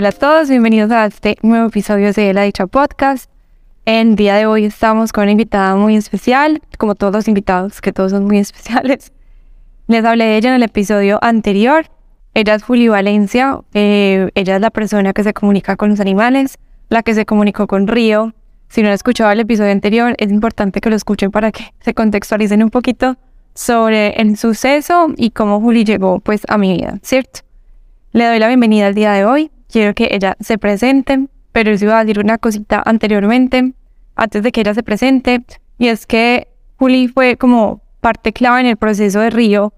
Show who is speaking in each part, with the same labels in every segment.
Speaker 1: Hola a todos, bienvenidos a este nuevo episodio de La Dicha Podcast. El día de hoy estamos con una invitada muy especial, como todos los invitados, que todos son muy especiales. Les hablé de ella en el episodio anterior. Ella es Juli Valencia, eh, ella es la persona que se comunica con los animales, la que se comunicó con Río. Si no han escuchado el episodio anterior, es importante que lo escuchen para que se contextualicen un poquito sobre el suceso y cómo Juli llegó pues a mi vida, ¿cierto? Le doy la bienvenida al día de hoy. Quiero que ella se presente, pero yo iba a decir una cosita anteriormente, antes de que ella se presente, y es que Juli fue como parte clave en el proceso de Río,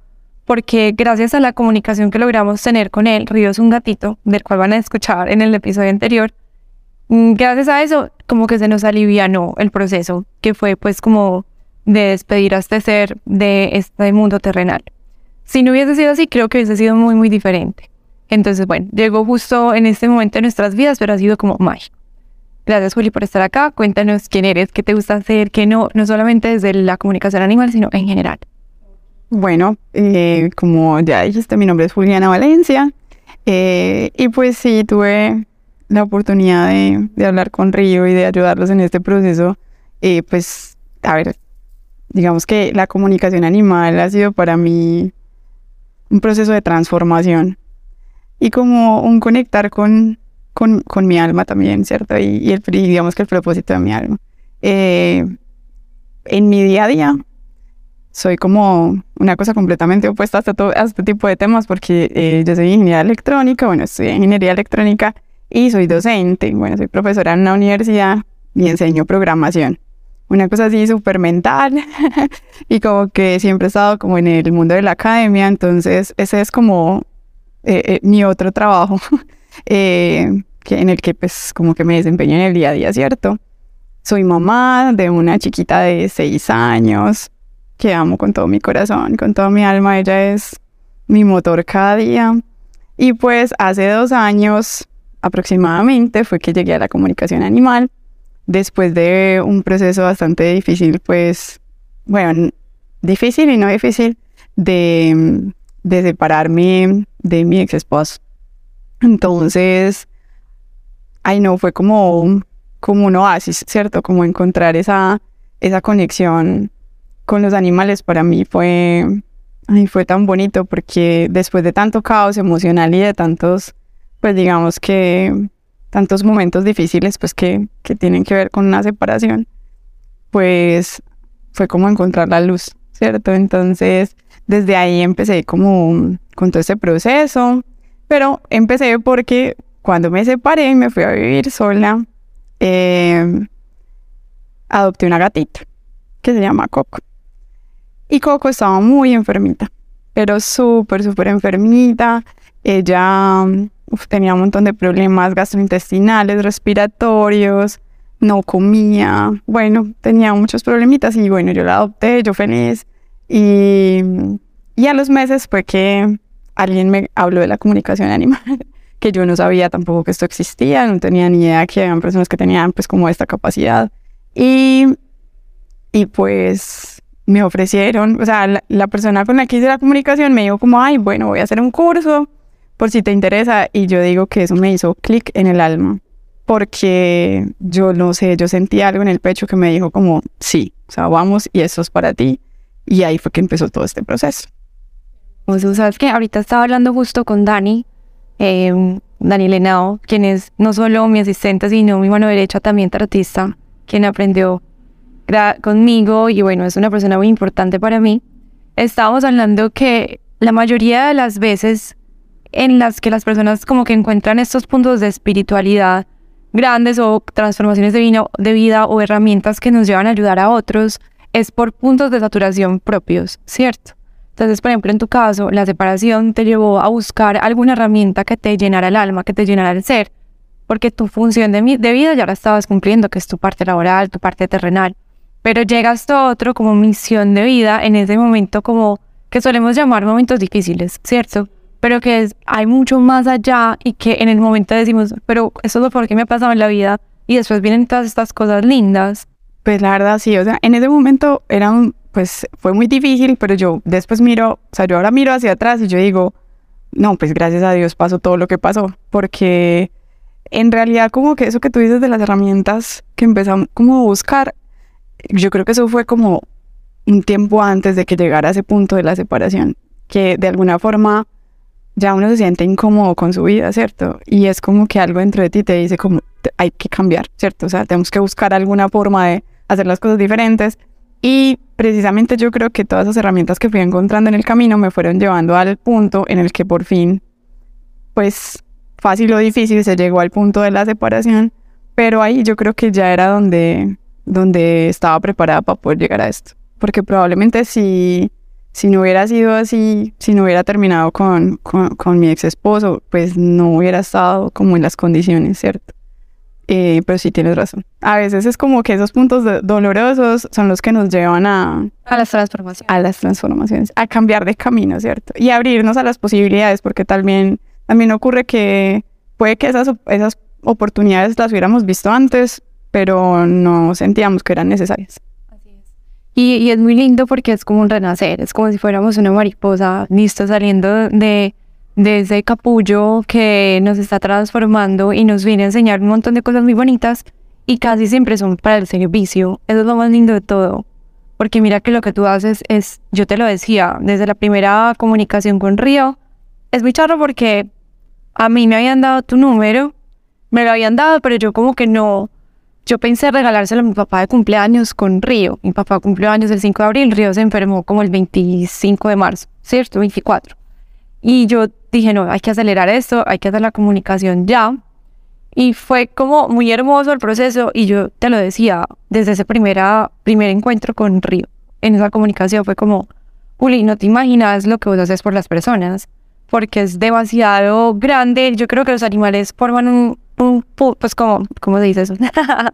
Speaker 1: porque gracias a la comunicación que logramos tener con él, Río es un gatito, del cual van a escuchar en el episodio anterior, mm, gracias a eso como que se nos alivianó el proceso, que fue pues como de despedir a este ser de este mundo terrenal. Si no hubiese sido así, creo que hubiese sido muy, muy diferente. Entonces, bueno, llegó justo en este momento de nuestras vidas, pero ha sido como mágico. Gracias, Juli, por estar acá. Cuéntanos quién eres, qué te gusta hacer, qué no, no solamente desde la comunicación animal, sino en general.
Speaker 2: Bueno, eh, como ya dijiste, mi nombre es Juliana Valencia. Eh, y pues sí, tuve la oportunidad de, hablar con Río y de ayudarlos en este proceso. Eh, pues, a ver, digamos que la comunicación animal ha sido para mí un proceso de transformación y como un conectar con, con, con mi alma también, ¿cierto? Y, y, el, digamos que el propósito de mi alma. Eh, en mi día a día soy como una cosa completamente opuesta a este, a este tipo de temas porque eh, yo soy ingeniería electrónica, bueno, en ingeniería electrónica y soy docente, bueno, soy profesora en una universidad y enseño programación. Una cosa así súper mental y como que siempre he estado como en el mundo de la academia, entonces ese es como eh, eh, mi otro trabajo, eh, que, en el que pues como que me desempeño en el día a día, ¿cierto? Soy mamá de una chiquita de seis años que amo con todo mi corazón, con toda mi alma, ella es mi motor cada día. Y pues hace dos años aproximadamente fue que llegué a la comunicación animal, después de un proceso bastante difícil, pues, bueno, difícil y no difícil, de de separarme de mi ex esposo. Entonces, ay no, fue como, como un oasis, ¿cierto? Como encontrar esa, esa conexión con los animales para mí fue, ay, fue tan bonito porque después de tanto caos emocional y de tantos, pues digamos que tantos momentos difíciles, pues que, que tienen que ver con una separación, pues fue como encontrar la luz, ¿cierto? Entonces, desde ahí empecé como con todo ese proceso, pero empecé porque cuando me separé y me fui a vivir sola, eh, adopté una gatita que se llama Coco. Y Coco estaba muy enfermita, pero súper, súper enfermita. Ella tenía un montón de problemas gastrointestinales, respiratorios, no comía, bueno, tenía muchos problemitas y bueno, yo la adopté, yo feliz. Y, y a los meses fue que alguien me habló de la comunicación animal, que yo no sabía tampoco que esto existía, no tenía ni idea que habían personas que tenían pues como esta capacidad. Y, y pues me ofrecieron, o sea, la, la, persona con la que hice la comunicación me dijo como, ay, bueno, voy a hacer un curso por si te interesa. Y yo digo que eso me hizo clic en el alma, porque yo no sé, yo sentí algo en el pecho que me dijo como, sí, o sea, vamos y eso es para ti. Y ahí fue que empezó todo este proceso.
Speaker 1: Pues sabes que ahorita estaba hablando justo con Dani, eh, Dani Lenao, quien es no solo mi asistente, sino mi mano derecha, también artista, quien aprendió conmigo y bueno, es una persona muy importante para mí. Estábamos hablando que la mayoría de las veces en las que las personas como que encuentran estos puntos de espiritualidad grandes o transformaciones de, de vida o herramientas que nos llevan a ayudar a otros, es por puntos de saturación propios, ¿cierto? Entonces, por ejemplo, en tu caso, la separación te llevó a buscar alguna herramienta que te llenara el alma, que te llenara el ser, porque tu función de, de vida ya la estabas cumpliendo, que es tu parte laboral, tu parte terrenal. Pero llegas a otro como misión de vida en ese momento como que solemos llamar momentos difíciles, ¿cierto? Pero que es, hay mucho más allá y que en el momento decimos, pero eso es lo por qué me ha pasado en la vida y después vienen todas estas cosas lindas
Speaker 2: pues la verdad sí, o sea, en ese momento era un, pues fue muy difícil, pero yo después miro, o sea, yo ahora miro hacia atrás y yo digo, no, pues gracias a Dios pasó todo lo que pasó, porque en realidad como que eso que tú dices de las herramientas que empezamos como a buscar, yo creo que eso fue como un tiempo antes de que llegara a ese punto de la separación, que de alguna forma ya uno se siente incómodo con su vida, ¿cierto? Y es como que algo dentro de ti te dice como hay que cambiar, ¿cierto? O sea, tenemos que buscar alguna forma de hacer las cosas diferentes. Y precisamente yo creo que todas esas herramientas que fui encontrando en el camino me fueron llevando al punto en el que por fin, pues fácil o difícil, se llegó al punto de la separación, pero ahí yo creo que ya era donde, donde estaba preparada para poder llegar a esto. Porque probablemente si si no hubiera sido así, si no hubiera terminado con, con, mi ex esposo, pues no hubiera estado como en las condiciones, ¿cierto? Eh, pero sí tienes razón. A veces es como que esos puntos dolorosos son los que nos llevan a...
Speaker 1: A las transformaciones.
Speaker 2: A las transformaciones, a cambiar de camino, ¿cierto? Y abrirnos a las posibilidades, porque también, también ocurre que puede que esas, esas oportunidades las hubiéramos visto antes, pero no sentíamos que eran necesarias.
Speaker 1: Y, es muy lindo porque es como un renacer, es como si fuéramos una mariposa lista saliendo de, de ese capullo que nos está transformando y nos viene a enseñar un montón de cosas muy bonitas y casi siempre son para el servicio. Eso es lo más lindo de todo. Porque mira que lo que tú haces es, yo te lo decía, desde la primera comunicación con Río, es muy charro porque a mí me habían dado tu número, me lo habían dado, pero yo como que no, yo pensé regalárselo a mi papá de cumpleaños con Río. Mi papá cumplió años el 5 de abril, Río se enfermó como el 25 de marzo, ¿cierto? 24. Y yo dije, no, hay que acelerar esto, hay que hacer la comunicación ya. Y fue como muy hermoso el proceso y yo te lo decía desde ese primera, primer encuentro con Río. En esa comunicación fue como, Juli, no te imaginas lo que vos haces por las personas, porque es demasiado grande. Yo creo que los animales forman un, pues como, ¿cómo se dice eso?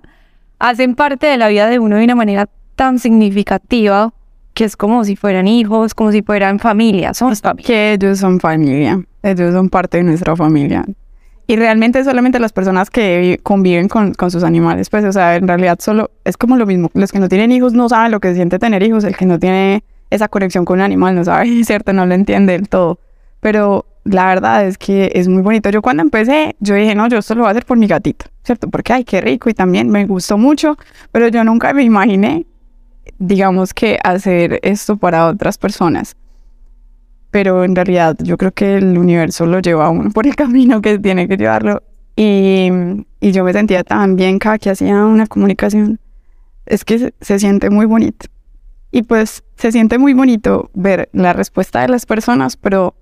Speaker 1: Hacen parte de la vida de uno de una manera tan significativa que es como si fueran hijos, como si fueran familia, son
Speaker 2: Que ellos son familia, ellos son parte de nuestra familia. Y realmente solamente las personas que conviven con, con, sus animales, pues, o sea, en realidad solo es como lo mismo. Los que no tienen hijos no saben lo que se siente tener hijos, el que no tiene esa conexión con un animal no sabe, ¿cierto? No lo entiende del todo. Pero la verdad es que es muy bonito. Yo cuando empecé, yo dije, no, yo esto lo voy a hacer por mi gatito, ¿cierto? Porque, ay, qué rico y también me gustó mucho, pero yo nunca me imaginé, digamos que hacer esto para otras personas. Pero en realidad yo creo que el universo lo lleva a uno por el camino que tiene que llevarlo. Y, y yo me sentía tan bien cada que hacía una comunicación. Es que se, se siente muy bonito. Y pues se siente muy bonito ver la respuesta de las personas, pero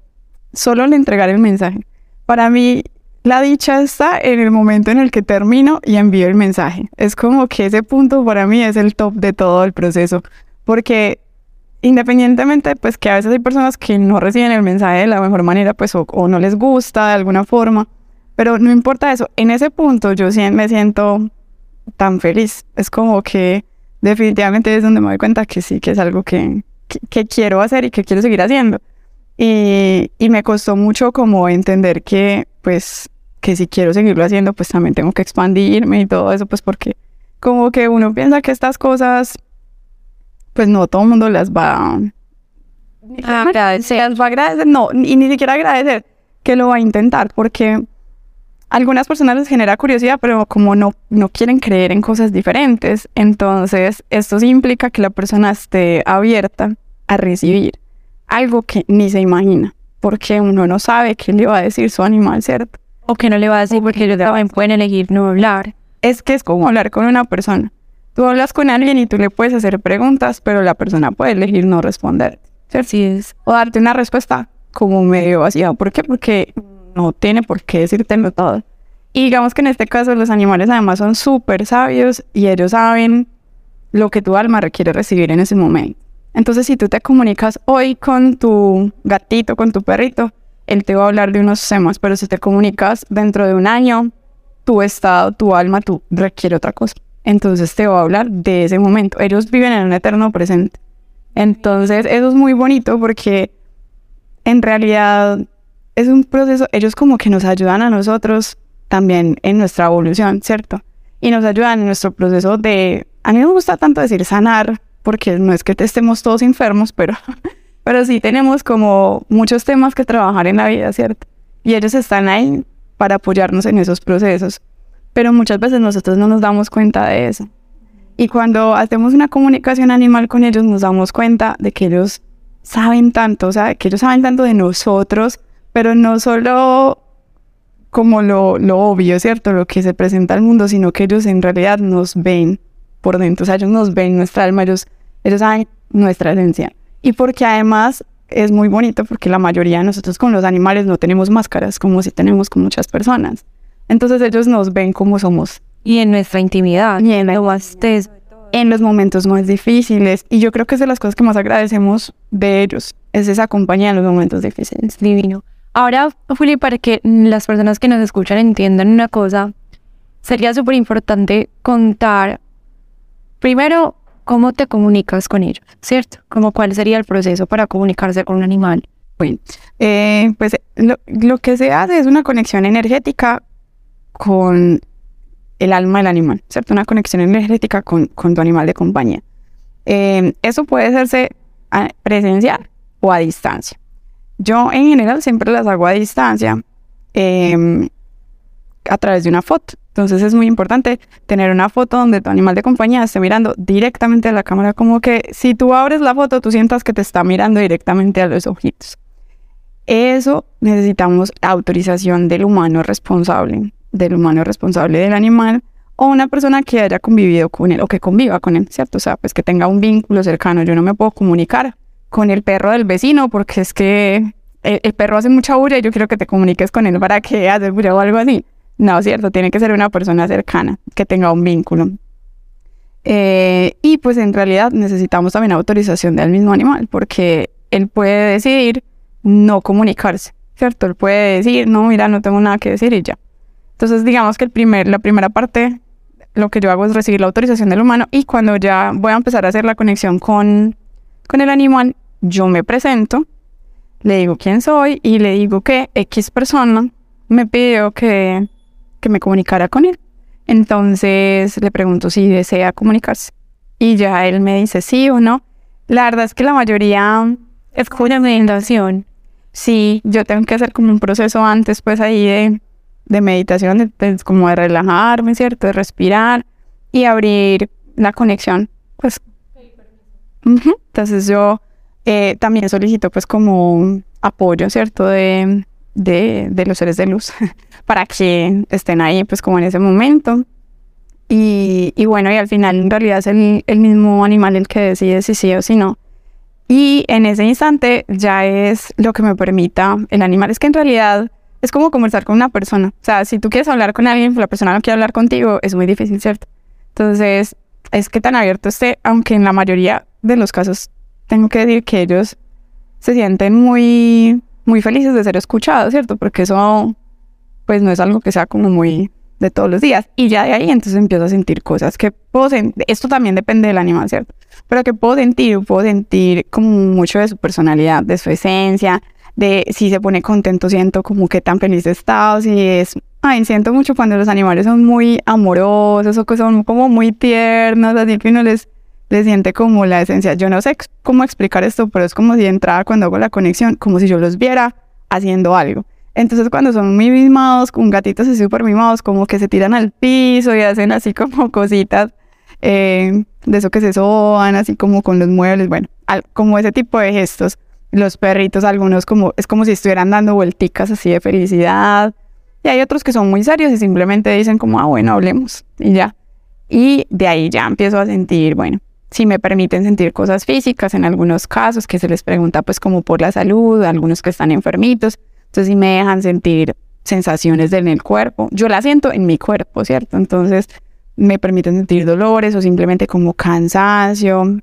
Speaker 2: solo al entregar el mensaje. Para mí, la dicha está en el momento en el que termino y envío el mensaje. Es como que ese punto para mí es el top de todo el proceso, porque independientemente, pues que a veces hay personas que no reciben el mensaje de la mejor manera, pues o, no les gusta de alguna forma, pero no importa eso. En ese punto yo me siento tan feliz. Es como que definitivamente es donde me doy cuenta que sí, que es algo que, que quiero hacer y que quiero seguir haciendo. Y, y, me costó mucho como entender que, pues, que si quiero seguirlo haciendo, pues también tengo que expandirme y todo eso, pues porque como que uno piensa que estas cosas, pues no todo el mundo las va a agradecer, las va a agradecer, no, y ni siquiera agradecer, que lo va a intentar, porque a algunas personas les genera curiosidad, pero como no, no quieren creer en cosas diferentes, entonces esto sí implica que la persona esté abierta a recibir algo que ni se imagina, porque uno no sabe qué le va a decir su animal, ¿cierto?
Speaker 1: O que no le va a decir porque ellos también pueden elegir no hablar.
Speaker 2: Es que es como hablar con una persona. Tú hablas con alguien y tú le puedes hacer preguntas, pero la persona puede elegir no responder.
Speaker 1: ¿cierto? Así es.
Speaker 2: O darte una respuesta como medio vacía. ¿Por qué? Porque no tiene por qué decírtelo todo. Y digamos que en este caso los animales además son súper sabios y ellos saben lo que tu alma requiere recibir en ese momento. Entonces, si tú te comunicas hoy con tu gatito, con tu perrito, él te va a hablar de unos temas, pero si te comunicas dentro de un año, tu estado, tu alma, tú requiere otra cosa. Entonces te va a hablar de ese momento. Ellos viven en un eterno presente. Entonces, eso es muy bonito porque en realidad es un proceso, ellos como que nos ayudan a nosotros también en nuestra evolución, ¿cierto? Y nos ayudan en nuestro proceso de, a mí me gusta tanto decir sanar, porque no es que estemos todos enfermos, pero, pero sí tenemos como muchos temas que trabajar en la vida, ¿cierto? Y ellos están ahí para apoyarnos en esos procesos. Pero muchas veces nosotros no nos damos cuenta de eso. Y cuando hacemos una comunicación animal con ellos, nos damos cuenta de que ellos saben tanto, o sea, que ellos saben tanto de nosotros, pero no solo como lo, lo obvio, ¿cierto? Lo que se presenta al mundo, sino que ellos en realidad nos ven por dentro, o sea, ellos nos ven nuestra alma, ellos, ellos saben nuestra esencia. Y porque además es muy bonito porque la mayoría de nosotros con los animales no tenemos máscaras como si tenemos con muchas personas. Entonces ellos nos ven como somos.
Speaker 1: Y en nuestra intimidad.
Speaker 2: Y en, en los momentos más difíciles. Y yo creo que es de las cosas que más agradecemos de ellos. Es esa compañía en los momentos difíciles.
Speaker 1: Divino. Ahora, Juli, para que las personas que nos escuchan entiendan una cosa, sería súper importante contar primero cómo te comunicas con ellos, ¿cierto? Como cuál sería el proceso para comunicarse con un animal.
Speaker 2: Bueno, eh, pues lo, que se hace es una conexión energética con el alma del animal, ¿cierto? Una conexión energética con, con tu animal de compañía. Eh, eso puede hacerse presencial o a distancia. Yo en general siempre las hago a distancia eh, a través de una foto. Entonces es muy importante tener una foto donde tu animal de compañía esté mirando directamente a la cámara, como que si tú abres la foto, tú sientas que te está mirando directamente a los ojitos. Eso necesitamos autorización del humano responsable, del humano responsable del animal o una persona que haya convivido con él o que conviva con él, ¿cierto? O sea, pues que tenga un vínculo cercano. Yo no me puedo comunicar con el perro del vecino porque es que el, perro hace mucha bulla y yo quiero que te comuniques con él para que haga bulla o algo así. No, cierto, tiene que ser una persona cercana, que tenga un vínculo. Eh, y pues en realidad necesitamos también autorización del mismo animal, porque él puede decidir no comunicarse, ¿cierto? Él puede decir, no, mira, no tengo nada que decir y ya. Entonces digamos que el primer, la primera parte, lo que yo hago es recibir la autorización del humano y cuando ya voy a empezar a hacer la conexión con, con el animal, yo me presento, le digo quién soy y le digo que X persona me pidió que que me comunicara con él. Entonces le pregunto si desea comunicarse. Y ya él me dice sí o no. La verdad es que la mayoría
Speaker 1: es como una meditación.
Speaker 2: Sí, yo tengo que hacer como un proceso antes, pues ahí de, de meditación, de, como de relajarme, ¿cierto? De respirar y abrir la conexión. Pues. Entonces yo eh, también solicito pues como apoyo, ¿cierto? De, de, de los seres de luz para que estén ahí pues como en ese momento. Y, y, bueno, y al final en realidad es el, el, mismo animal el que decide si sí o si no. Y en ese instante ya es lo que me permita el animal. Es que en realidad es como conversar con una persona. O sea, si tú quieres hablar con alguien, la persona no quiere hablar contigo, es muy difícil, ¿cierto? Entonces, es que tan abierto esté, aunque en la mayoría de los casos tengo que decir que ellos se sienten muy muy felices de ser escuchados, ¿cierto? Porque eso, pues no es algo que sea como muy de todos los días. Y ya de ahí entonces empiezo a sentir cosas que puedo sentir, esto también depende del animal, ¿cierto? Pero que puedo sentir, puedo sentir como mucho de su personalidad, de su esencia, de si se pone contento, siento como que tan feliz está, o si es, ay, siento mucho cuando los animales son muy amorosos o que son como muy tiernos, así que uno les le siente como la esencia. Yo no sé cómo explicar esto, pero es como si entrara cuando hago la conexión, como si yo los viera haciendo algo. Entonces cuando son muy mimados, con gatitos así súper mimados, como que se tiran al piso y hacen así como cositas eh, de eso que se soban, así como con los muebles, bueno, como ese tipo de gestos. Los perritos, algunos como, es como si estuvieran dando vuelticas así de felicidad. Y hay otros que son muy serios y simplemente dicen como, ah, bueno, hablemos y ya. Y de ahí ya empiezo a sentir, bueno, si me permiten sentir cosas físicas en algunos casos, que se les pregunta pues como por la salud, algunos que están enfermitos, entonces si me dejan sentir sensaciones en el cuerpo, yo la siento en mi cuerpo, ¿cierto? Entonces me permiten sentir dolores o simplemente como cansancio,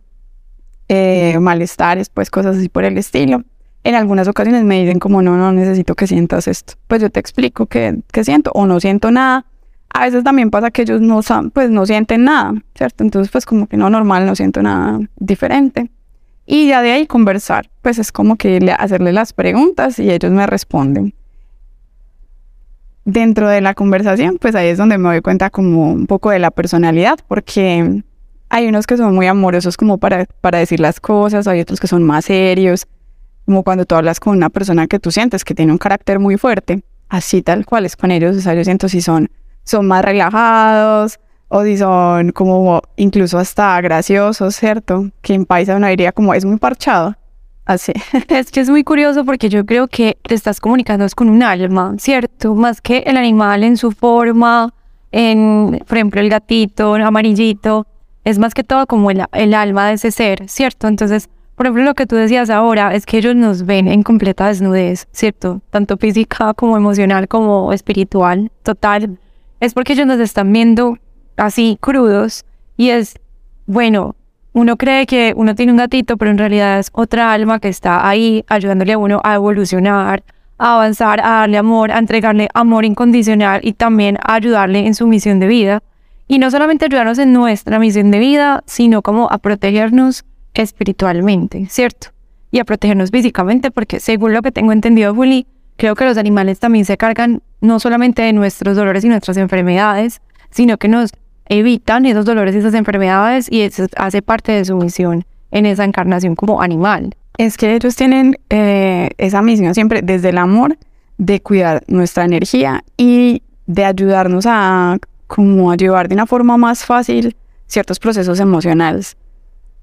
Speaker 2: eh, malestares, pues cosas así por el estilo. En algunas ocasiones me dicen como no, no necesito que sientas esto. Pues yo te explico que, que siento o no siento nada a veces también pasa que ellos no, pues, no sienten nada, ¿cierto? Entonces, pues como que no normal, no siento nada diferente. Y ya de ahí conversar, pues es como que hacerle las preguntas y ellos me responden. Dentro de la conversación, pues ahí es donde me doy cuenta como un poco de la personalidad, porque hay unos que son muy amorosos como para, para decir las cosas, hay otros que son más serios, como cuando tú hablas con una persona que tú sientes que tiene un carácter muy fuerte así tal cual es con ellos, o sea, yo siento si son, son más relajados o si son como incluso hasta graciosos, ¿cierto? Que en paisa uno diría como es muy parchado. Así.
Speaker 1: Es que es muy curioso porque yo creo que te estás comunicando con un alma, ¿cierto? Más que el animal en su forma, en, por ejemplo, el gatito amarillito, es más que todo como el, el alma de ese ser, ¿cierto? Entonces, por ejemplo, lo que tú decías ahora es que ellos nos ven en completa desnudez, ¿cierto? Tanto física como emocional como espiritual, total. Es porque ellos nos están viendo así crudos y es, bueno, uno cree que uno tiene un gatito, pero en realidad es otra alma que está ahí ayudándole a uno a evolucionar, a avanzar, a darle amor, a entregarle amor incondicional y también a ayudarle en su misión de vida. Y no solamente ayudarnos en nuestra misión de vida, sino como a protegernos espiritualmente, ¿cierto? Y a protegernos físicamente, porque según lo que tengo entendido, Juli, creo que los animales también se cargan no solamente de nuestros dolores y nuestras enfermedades, sino que nos evitan esos dolores y esas enfermedades y eso hace parte de su misión en esa encarnación como animal.
Speaker 2: Es que ellos tienen eh, esa misión siempre desde el amor de cuidar nuestra energía y de ayudarnos a como a llevar de una forma más fácil ciertos procesos emocionales.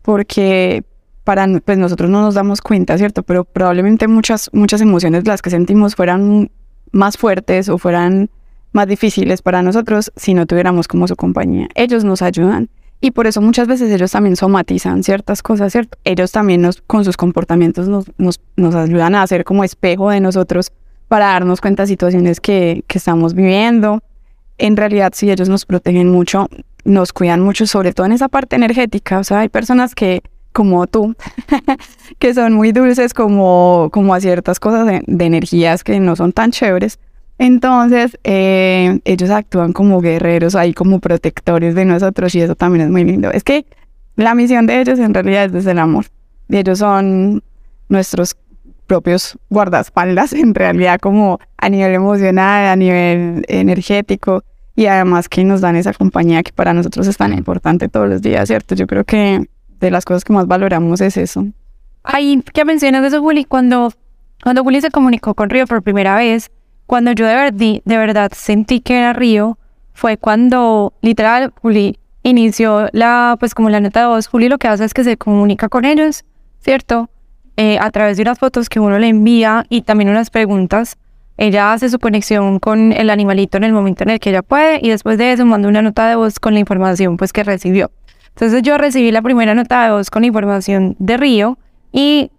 Speaker 2: Porque para pues nosotros no nos damos cuenta, ¿cierto? Pero probablemente muchas, muchas emociones las que sentimos fueran más fuertes o fueran más difíciles para nosotros si no tuviéramos como su compañía. Ellos nos ayudan y por eso muchas veces ellos también somatizan ciertas cosas, ¿cierto? Ellos también nos, con sus comportamientos nos, nos, nos ayudan a hacer como espejo de nosotros para darnos cuenta de situaciones que, que estamos viviendo. En realidad, si ellos nos protegen mucho, nos cuidan mucho, sobre todo en esa parte energética. O sea, hay personas que, como tú, que son muy dulces como, como a ciertas cosas de, de energías que no son tan chéveres entonces, eh, ellos actúan como guerreros, ahí como protectores de nosotros y eso también es muy lindo. Es que la misión de ellos en realidad es desde el amor. Y ellos son nuestros propios guardaespaldas, en realidad como a nivel emocional, a nivel energético y además que nos dan esa compañía que para nosotros es tan importante todos los días, ¿cierto? Yo creo que de las cosas que más valoramos es eso.
Speaker 1: Ahí ¿qué mencionas eso, Juli, cuando, cuando Juli se comunicó con Río por primera vez, cuando yo de, verdad, de verdad sentí que era Río, fue cuando literal Juli inició la, pues como la nota de voz, Juli lo que hace es que se comunica con ellos, ¿cierto? Eh, a través de unas fotos que uno le envía y también unas preguntas. Ella hace su conexión con el animalito en el momento en el que ella puede y después de eso manda una nota de voz con la información pues que recibió. Entonces yo recibí la primera nota de voz con información de Río y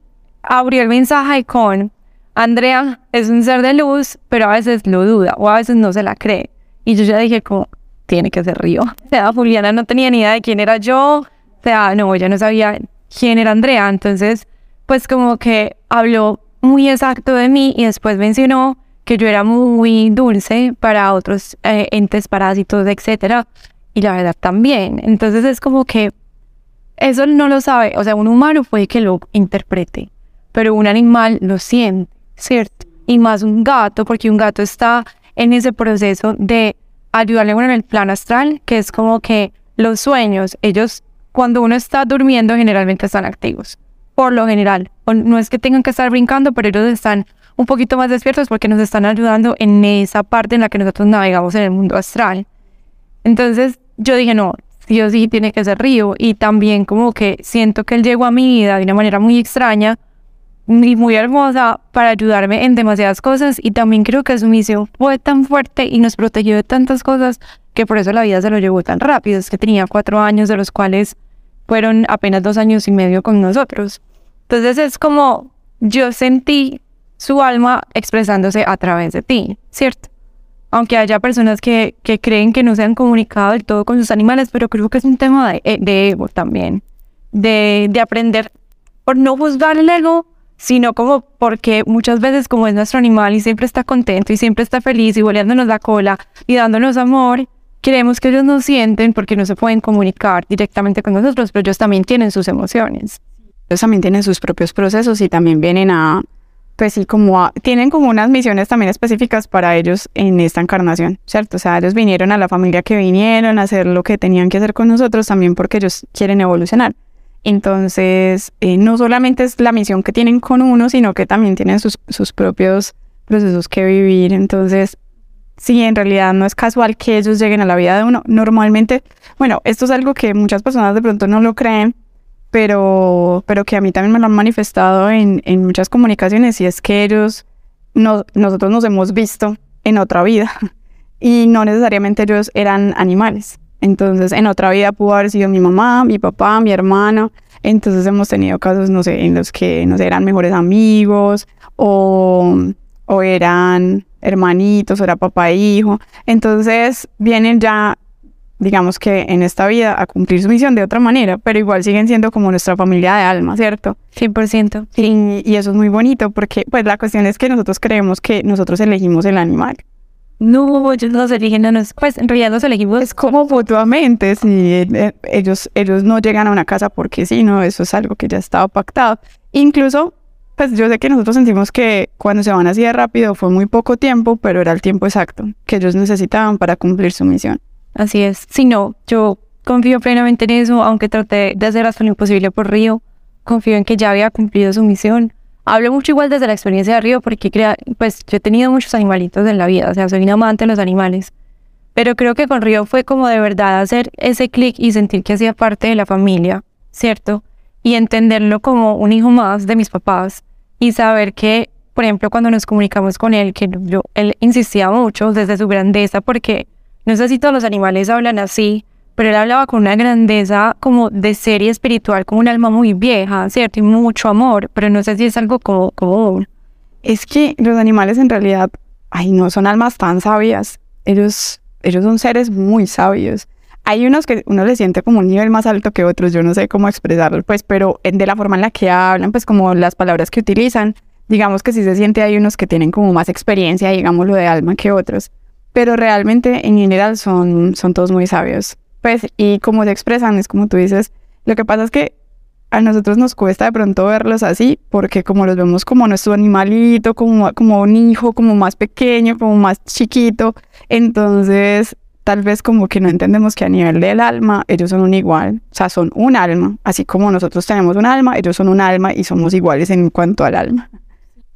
Speaker 1: abrió el mensaje con Andrea es un ser de luz, pero a veces lo duda o a veces no se la cree. Y yo ya dije como, tiene que ser Río. O sea, Juliana no tenía ni idea de quién era yo. O sea, no, ella no sabía quién era Andrea. Entonces, pues como que habló muy exacto de mí y después mencionó que yo era muy dulce para otros eh, entes parásitos, etcétera. Y la verdad también. Entonces es como que eso no lo sabe. O sea, un humano puede que lo interprete, pero un animal lo siente. ¿cierto? Y más un gato, porque un gato está en ese proceso de ayudarle a uno en el plano astral, que es como que los sueños, ellos cuando uno está durmiendo generalmente están activos, por lo general. no es que tengan que estar brincando, pero ellos están un poquito más despiertos porque nos están ayudando en esa parte en la que nosotros navegamos en el mundo astral. Entonces yo dije, no, sí o sí tiene que ser Río. Y también como que siento que él llegó a mi vida de una manera muy extraña y muy hermosa para ayudarme en demasiadas cosas y también creo que su misión fue tan fuerte y nos protegió de tantas cosas que por eso la vida se lo llevó tan rápido. Es que tenía cuatro años de los cuales fueron apenas dos años y medio con nosotros. Entonces es como yo sentí su alma expresándose a través de ti, ¿cierto? Aunque haya personas que, que creen que no se han comunicado del todo con sus animales, pero creo que es un tema de, de ego también, de, de aprender por no juzgar el ego, sino como porque muchas veces como es nuestro animal y siempre está contento y siempre está feliz y boleándonos la cola y dándonos amor, queremos que ellos nos sienten porque no se pueden comunicar directamente con nosotros, pero ellos también tienen sus emociones.
Speaker 2: Ellos también tienen sus propios procesos y también vienen a, pues sí, como tienen como unas misiones también específicas para ellos en esta encarnación, ¿cierto? O sea, ellos vinieron a la familia que vinieron a hacer lo que tenían que hacer con nosotros también porque ellos quieren evolucionar. Entonces, eh, no solamente es la misión que tienen con uno, sino que también tienen sus, sus propios procesos que vivir. Entonces, sí, en realidad no es casual que ellos lleguen a la vida de uno. Normalmente, bueno, esto es algo que muchas personas de pronto no lo creen, pero, pero que a mí también me lo han manifestado en, en muchas comunicaciones y es que ellos, no, nosotros nos hemos visto en otra vida y no necesariamente ellos eran animales. Entonces, en otra vida pudo haber sido mi mamá, mi papá, mi hermano. Entonces, hemos tenido casos, no sé, en los que, no sé, eran mejores amigos o, o eran hermanitos, o era papá e hijo. Entonces, vienen ya, digamos que en esta vida a cumplir su misión de otra manera, pero igual siguen siendo como nuestra familia de alma, ¿cierto?
Speaker 1: 100%.
Speaker 2: Y, y eso es muy bonito porque, pues, la cuestión es que nosotros creemos que nosotros elegimos el animal.
Speaker 1: No, ellos nos eligen a nosotros. Pues en realidad nos elegimos.
Speaker 2: Es como mutuamente, si eh, ellos, ellos no llegan a una casa porque sí, no, eso es algo que ya estaba pactado. Incluso, pues yo sé que nosotros sentimos que cuando se van así de rápido fue muy poco tiempo, pero era el tiempo exacto que ellos necesitaban para cumplir su misión.
Speaker 1: Así es. Si no, yo confío plenamente en eso, aunque traté de hacer hasta lo imposible por Río. Confío en que ya había cumplido su misión Hablo mucho igual desde la experiencia de Río porque crea, pues yo he tenido muchos animalitos en la vida, o sea, soy un amante de los animales. Pero creo que con Río fue como de verdad hacer ese clic y sentir que hacía parte de la familia, ¿cierto? Y entenderlo como un hijo más de mis papás y saber que, por ejemplo, cuando nos comunicamos con él, que yo, él insistía mucho desde su grandeza porque no sé si todos los animales hablan así, pero él hablaba con una grandeza como de serie espiritual, como un alma muy vieja, ¿cierto? Y mucho amor, pero no sé si es algo como.
Speaker 2: Es que los animales en realidad, ay, no son almas tan sabias. Ellos, ellos son seres muy sabios. Hay unos que uno les siente como un nivel más alto que otros, yo no sé cómo expresarlo, pues, pero de la forma en la que hablan, pues como las palabras que utilizan, digamos que sí se siente hay unos que tienen como más experiencia, digamos lo de alma que otros, pero realmente en general son, son todos muy sabios. Pues, y como se expresan, es como tú dices, lo que pasa es que a nosotros nos cuesta de pronto verlos así, porque como los vemos como nuestro animalito, como, como un hijo, como más pequeño, como más chiquito, entonces tal vez como que no entendemos que a nivel del alma ellos son un igual, o sea, son un alma, así como nosotros tenemos un alma, ellos son un alma y somos iguales en cuanto al alma.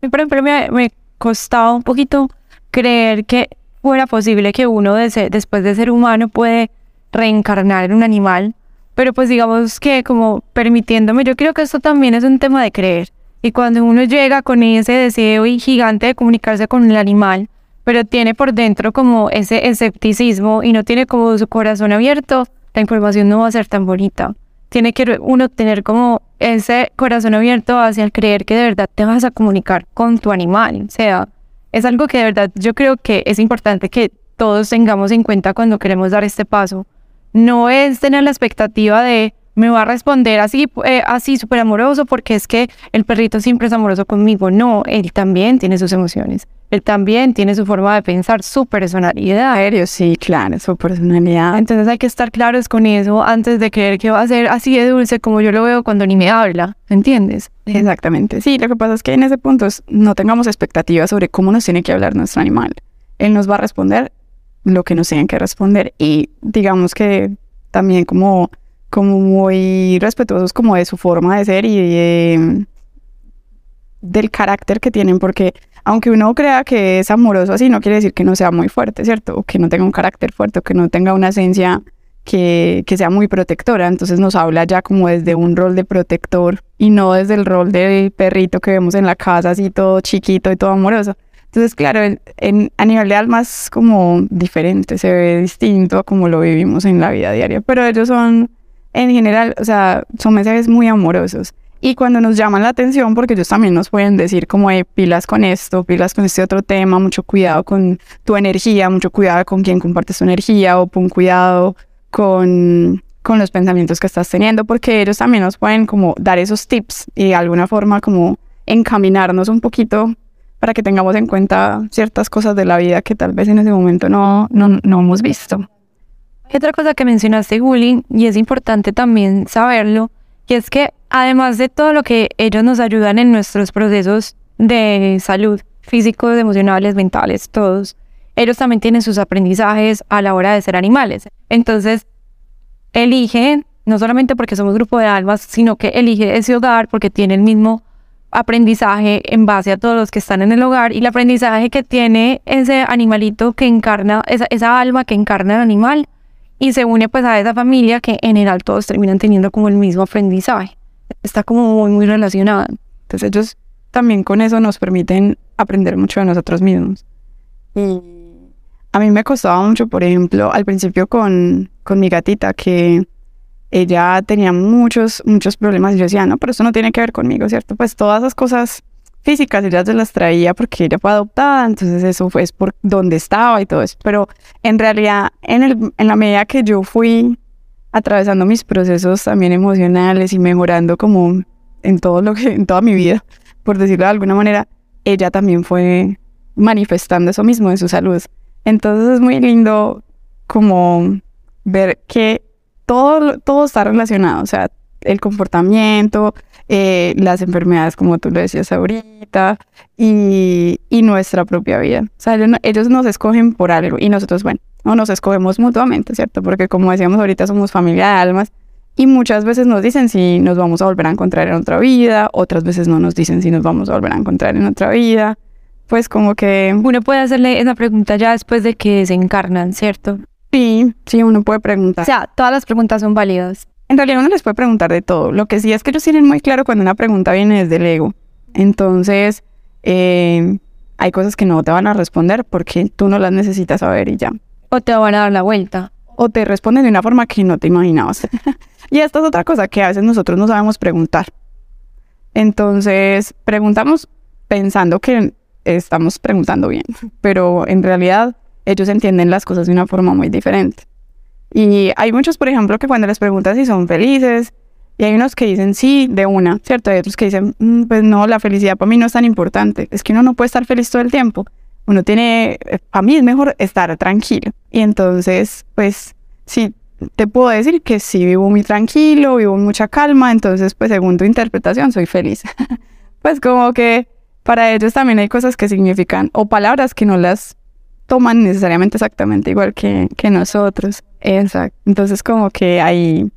Speaker 1: Por ejemplo, me, me costaba un poquito creer que fuera posible que uno después de ser humano puede reencarnar en un animal, pero pues digamos que como permitiéndome, yo creo que esto también es un tema de creer. Y cuando uno llega con ese deseo gigante de comunicarse con el animal, pero tiene por dentro como ese escepticismo y no tiene como su corazón abierto, la información no va a ser tan bonita. Tiene que uno tener como ese corazón abierto hacia el creer que de verdad te vas a comunicar con tu animal. O sea, es algo que de verdad yo creo que es importante que todos tengamos en cuenta cuando queremos dar este paso no es tener la expectativa de me va a responder así, eh, así súper amoroso porque es que el perrito siempre es amoroso conmigo. No, él también tiene sus emociones. Él también tiene su forma de pensar, su personalidad.
Speaker 2: Aéreo, sí, claro, su personalidad.
Speaker 1: Entonces hay que estar claros con eso antes de creer que va a ser así de dulce como yo lo veo cuando ni me habla. ¿Entiendes?
Speaker 2: Exactamente. Sí, lo que pasa es que en ese punto no tengamos expectativas sobre cómo nos tiene que hablar nuestro animal. Él nos va a responder lo que nos tengan que responder y digamos que también como, como muy respetuosos como de su forma de ser y del carácter que tienen porque aunque uno crea que es amoroso así no quiere decir que no sea muy fuerte, ¿cierto? O que no tenga un carácter fuerte o que no tenga una esencia que, que sea muy protectora, entonces nos habla ya como desde un rol de protector y no desde el rol del perrito que vemos en la casa así todo chiquito y todo amoroso. Entonces, claro, en, a nivel de alma es como diferente, se ve distinto a como lo vivimos en la vida diaria, pero ellos son, en general, o sea, son mensajes muy amorosos. Y cuando nos llaman la atención, porque ellos también nos pueden decir como pilas con esto, pilas con este otro tema, mucho cuidado con tu energía, mucho cuidado con quien compartes tu energía o pon cuidado con, con los pensamientos que estás teniendo, porque ellos también nos pueden como dar esos tips y de alguna forma como encaminarnos un poquito para que tengamos en cuenta ciertas cosas de la vida que tal vez en ese momento no, no, no hemos visto.
Speaker 1: Otra cosa que mencionaste, y es importante también saberlo, y es que además de todo lo que ellos nos ayudan en nuestros procesos de salud, físicos, emocionales, mentales, todos, ellos también tienen sus aprendizajes a la hora de ser animales. Entonces, eligen, no solamente porque somos grupo de almas, sino que elige ese hogar porque tiene el mismo aprendizaje en base a todos los que están en el hogar y el aprendizaje que tiene ese animalito que encarna, esa, esa alma que encarna el animal y se une pues a esa familia que en general todos terminan teniendo como el mismo aprendizaje. Está como muy, muy relacionado.
Speaker 2: Entonces ellos también con eso nos permiten aprender mucho de nosotros mismos. Y a mí me costaba mucho, por ejemplo, al principio con, con mi gatita, que ella tenía muchos, muchos problemas. Y yo decía, no, pero eso no tiene que ver conmigo, ¿cierto? Pues todas esas cosas físicas ella se las traía porque ella fue adoptada, entonces eso fue por donde estaba y todo eso. Pero en realidad, en, el, en la medida que yo fui atravesando mis procesos también emocionales y mejorando como en todo lo que, en toda mi vida, por decirlo de alguna manera, ella también fue manifestando eso mismo en su salud. Entonces es muy lindo como ver que todo, todo está relacionado, o sea, el comportamiento, eh, las enfermedades, como tú lo decías ahorita, y, y nuestra propia vida. O sea, ellos, nos escogen por algo y nosotros, bueno, no nos escogemos mutuamente, ¿cierto? Porque como decíamos ahorita, somos familia de almas y muchas veces nos dicen si nos vamos a volver a encontrar en otra vida, otras veces no nos dicen si nos vamos a volver a encontrar en otra vida. Pues como que...
Speaker 1: Uno puede hacerle esa pregunta ya después de que se encarnan, ¿cierto?
Speaker 2: Sí, sí, uno puede preguntar.
Speaker 1: O sea, todas las preguntas son válidas.
Speaker 2: En realidad uno les puede preguntar de todo. Lo que sí es que ellos tienen muy claro cuando una pregunta viene desde el ego. Entonces, eh, hay cosas que no te van a responder porque tú no las necesitas saber y ya.
Speaker 1: O te van a dar la vuelta.
Speaker 2: O te responden de una forma que no te imaginabas. y esta es otra cosa que a veces nosotros no sabemos preguntar. Entonces, preguntamos pensando que estamos preguntando bien, pero en realidad ellos entienden las cosas de una forma muy diferente. Y hay muchos, por ejemplo, que cuando les preguntas si son felices, y hay unos que dicen sí de una, ¿cierto? Hay otros que dicen, mm, pues no, la felicidad para mí no es tan importante. Es que uno no puede estar feliz todo el tiempo. Uno tiene, eh, para mí es mejor estar tranquilo. Y entonces, pues sí, te puedo decir que sí vivo muy tranquilo, vivo mucha calma, entonces, pues según tu interpretación, soy feliz. pues como que para ellos también hay cosas que significan, o palabras que no las toman necesariamente exactamente igual que, que nosotros. Exacto. Entonces como que hay,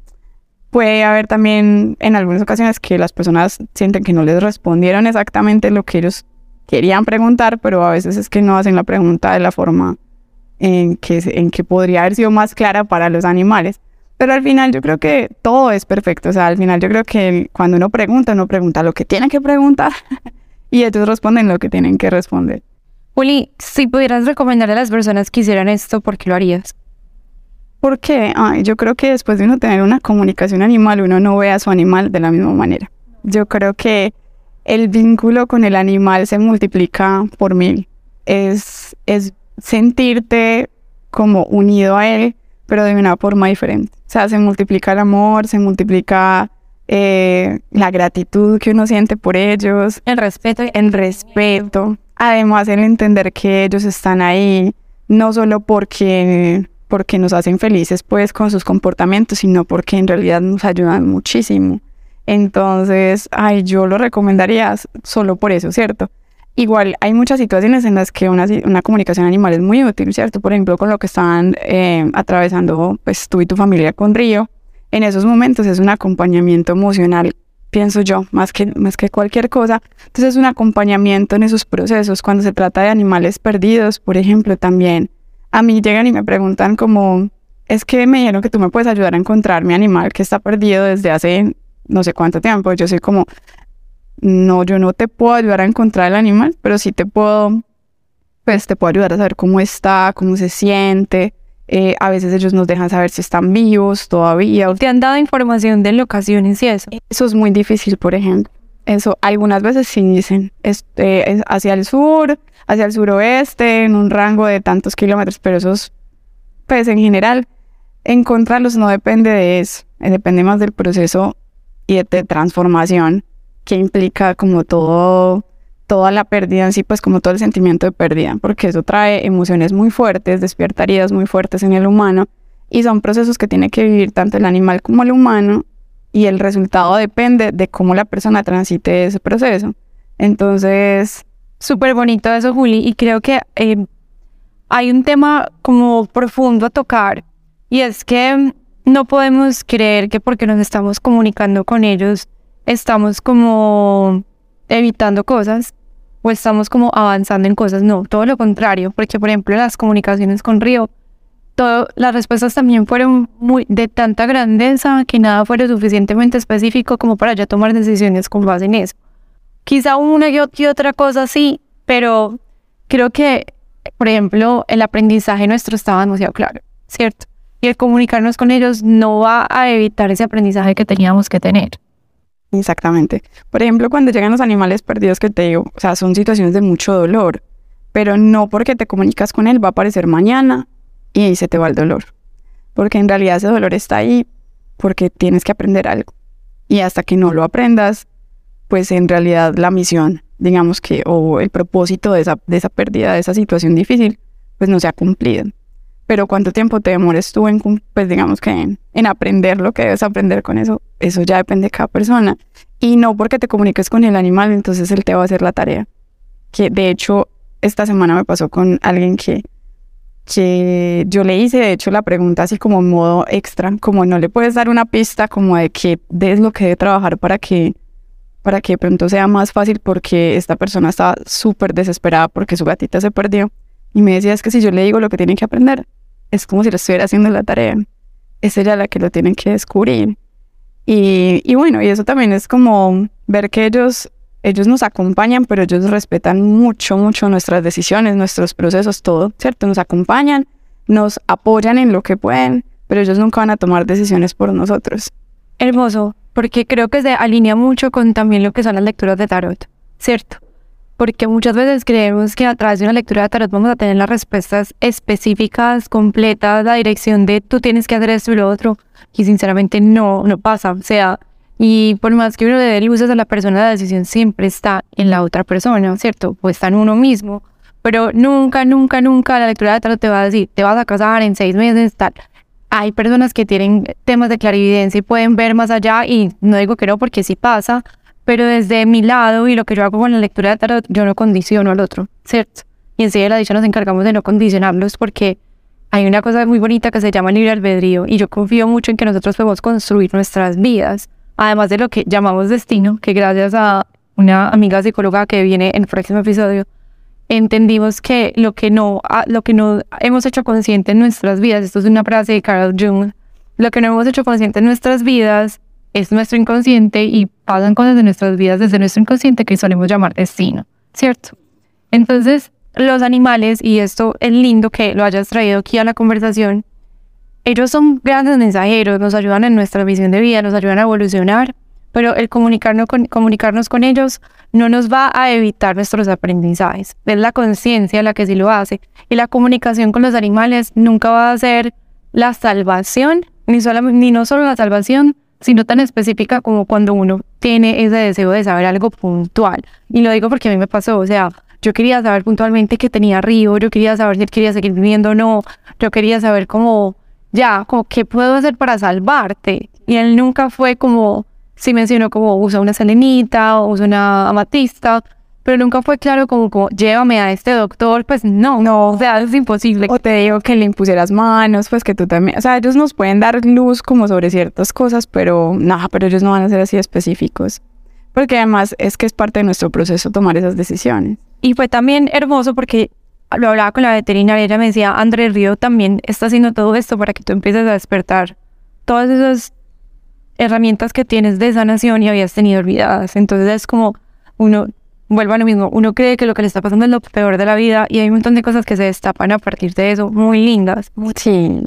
Speaker 2: puede haber también en algunas ocasiones que las personas sienten que no les respondieron exactamente lo que ellos querían preguntar, pero a veces es que no hacen la pregunta de la forma en que, en que podría haber sido más clara para los animales. Pero al final yo creo que todo es perfecto. O sea, al final yo creo que cuando uno pregunta, uno pregunta lo que tiene que preguntar y ellos responden lo que tienen que responder.
Speaker 1: Juli, si pudieras recomendarle a las personas que hicieran esto, ¿por qué lo harías?
Speaker 2: Porque Ay, yo creo que después de uno tener una comunicación animal, uno no ve a su animal de la misma manera. Yo creo que el vínculo con el animal se multiplica por mil. Es, es sentirte como unido a él, pero de una forma diferente. O sea, se multiplica el amor, se multiplica eh, la gratitud que uno siente por ellos,
Speaker 1: el respeto,
Speaker 2: el respeto. Además, el entender que ellos están ahí no solo porque, porque nos hacen felices pues con sus comportamientos, sino porque en realidad nos ayudan muchísimo. Entonces, ay, yo lo recomendaría solo por eso, ¿cierto? Igual hay muchas situaciones en las que una, comunicación animal es muy útil, ¿cierto? Por ejemplo, con lo que estaban eh, atravesando pues tú y tu familia con Río. En esos momentos es un acompañamiento emocional pienso yo, más que, más que cualquier cosa. Entonces, un acompañamiento en esos procesos. Cuando se trata de animales perdidos, por ejemplo, también a mí llegan y me preguntan como, es que me dijeron que tú me puedes ayudar a encontrar mi animal que está perdido desde hace no sé cuánto tiempo. Yo soy como, no, yo no te puedo ayudar a encontrar el animal, pero sí te puedo, pues te puedo ayudar a saber cómo está, cómo se siente. Eh, a veces ellos nos dejan saber si están vivos todavía.
Speaker 1: ¿Te han dado información de locaciones y eso?
Speaker 2: Eso es muy difícil, por ejemplo. Eso algunas veces sí dicen este, es hacia el sur, hacia el suroeste, en un rango de tantos kilómetros, pero esos, pues en general, encontrarlos no depende de eso, eh, depende más del proceso y de transformación que implica como todo toda la pérdida en sí, pues como todo el sentimiento de pérdida, porque eso trae emociones muy fuertes, despierta heridas muy fuertes en el humano y son procesos que tiene que vivir tanto el animal como el humano y el resultado depende de cómo la persona transite ese proceso. Entonces...
Speaker 1: Súper bonito eso, Juli, y creo que eh, hay un tema como profundo a tocar y es que no podemos creer que porque nos estamos comunicando con ellos estamos como evitando cosas o estamos como avanzando en cosas. No, todo lo contrario, porque por ejemplo las comunicaciones con Río, todo, las respuestas también fueron muy de tanta grandeza que nada fue lo suficientemente específico como para ya tomar decisiones con base en eso. Quizá una y otra cosa sí, pero creo que, por ejemplo, el aprendizaje nuestro estaba demasiado claro, ¿cierto? Y el comunicarnos con ellos no va a evitar ese aprendizaje que teníamos que tener.
Speaker 2: Exactamente. Por ejemplo, cuando llegan los animales perdidos que te digo, o sea, son situaciones de mucho dolor, pero no porque te comunicas con él va a aparecer mañana y ahí se te va el dolor. Porque en realidad ese dolor está ahí porque tienes que aprender algo. Y hasta que no lo aprendas, pues en realidad la misión, digamos que, o el propósito de esa, de esa pérdida, de esa situación difícil, pues no se ha cumplido. Pero cuánto tiempo te demores tú en, pues digamos que en, en aprender lo que debes aprender con eso, eso ya depende de cada persona. Y no porque te comuniques con el animal, entonces él te va a hacer la tarea. Que de hecho, esta semana me pasó con alguien que, que yo le hice, de hecho, la pregunta así como en modo extra, como no le puedes dar una pista como de qué es lo que debe trabajar para que, para que pronto sea más fácil porque esta persona estaba súper desesperada porque su gatita se perdió. Y me decía, es que si yo le digo lo que tiene que aprender, es como si lo estuviera haciendo la tarea. Es ella la que lo tienen que descubrir. Y, y bueno, y eso también es como ver que ellos, ellos nos acompañan, pero ellos respetan mucho, mucho nuestras decisiones, nuestros procesos, todo, ¿cierto? Nos acompañan, nos apoyan en lo que pueden, pero ellos nunca van a tomar decisiones por nosotros.
Speaker 1: Hermoso, porque creo que se alinea mucho con también lo que son las lecturas de tarot, ¿cierto? Porque muchas veces creemos que a través de una lectura de tarot vamos a tener las respuestas específicas, completas, la dirección de tú tienes que hacer esto y lo otro, y sinceramente no, no pasa. O sea, y por más que uno le dé luces a la persona, la decisión siempre está en la otra persona, ¿cierto? O está en uno mismo. Pero nunca, nunca, nunca la lectura de tarot te va a decir, te vas a casar en seis meses, tal. Hay personas que tienen temas de clarividencia y pueden ver más allá, y no digo que no, porque sí pasa, pero desde mi lado y lo que yo hago con la lectura de tarot, yo no condiciono al otro, ¿cierto? Y en sí de la dicha nos encargamos de no condicionarlos porque hay una cosa muy bonita que se llama libre albedrío y yo confío mucho en que nosotros podemos construir nuestras vidas, además de lo que llamamos destino, que gracias a una amiga psicóloga que viene en el próximo episodio, entendimos que lo que no, lo que no hemos hecho consciente en nuestras vidas, esto es una frase de Carl Jung, lo que no hemos hecho consciente en nuestras vidas es nuestro inconsciente y pasan cosas de nuestras vidas desde nuestro inconsciente que solemos llamar destino, ¿cierto? Entonces, los animales, y esto es lindo que lo hayas traído aquí a la conversación, ellos son grandes mensajeros, nos ayudan en nuestra visión de vida, nos ayudan a evolucionar, pero el comunicarnos con, comunicarnos con ellos no nos va a evitar nuestros aprendizajes. Es la conciencia la que sí lo hace. Y la comunicación con los animales nunca va a ser la salvación, ni, solo, ni no solo la salvación, sino tan específica como cuando uno tiene ese deseo de saber algo puntual. Y lo digo porque a mí me pasó, o sea, yo quería saber puntualmente que tenía Río, yo quería saber si él quería seguir viviendo o no, yo quería saber cómo, ya, como qué puedo hacer para salvarte. Y él nunca fue como, sí mencionó como usa una selenita o usa una amatista, pero nunca fue claro como, como, llévame a este doctor, pues no, no, o sea, es imposible.
Speaker 2: O te digo que le impusieras manos, pues que tú también, o sea, ellos nos pueden dar luz como sobre ciertas cosas, pero nada, pero ellos no van a ser así específicos, porque además es que es parte de nuestro proceso tomar esas decisiones.
Speaker 1: Y fue también hermoso porque lo hablaba con la veterinaria, ella me decía, André Río también está haciendo todo esto para que tú empieces a despertar todas esas herramientas que tienes de sanación y habías tenido olvidadas. Entonces es como uno vuelvo a lo mismo, uno cree que lo que le está pasando es lo peor de la vida y hay un montón de cosas que se destapan a partir de eso, muy lindas.
Speaker 2: Sí,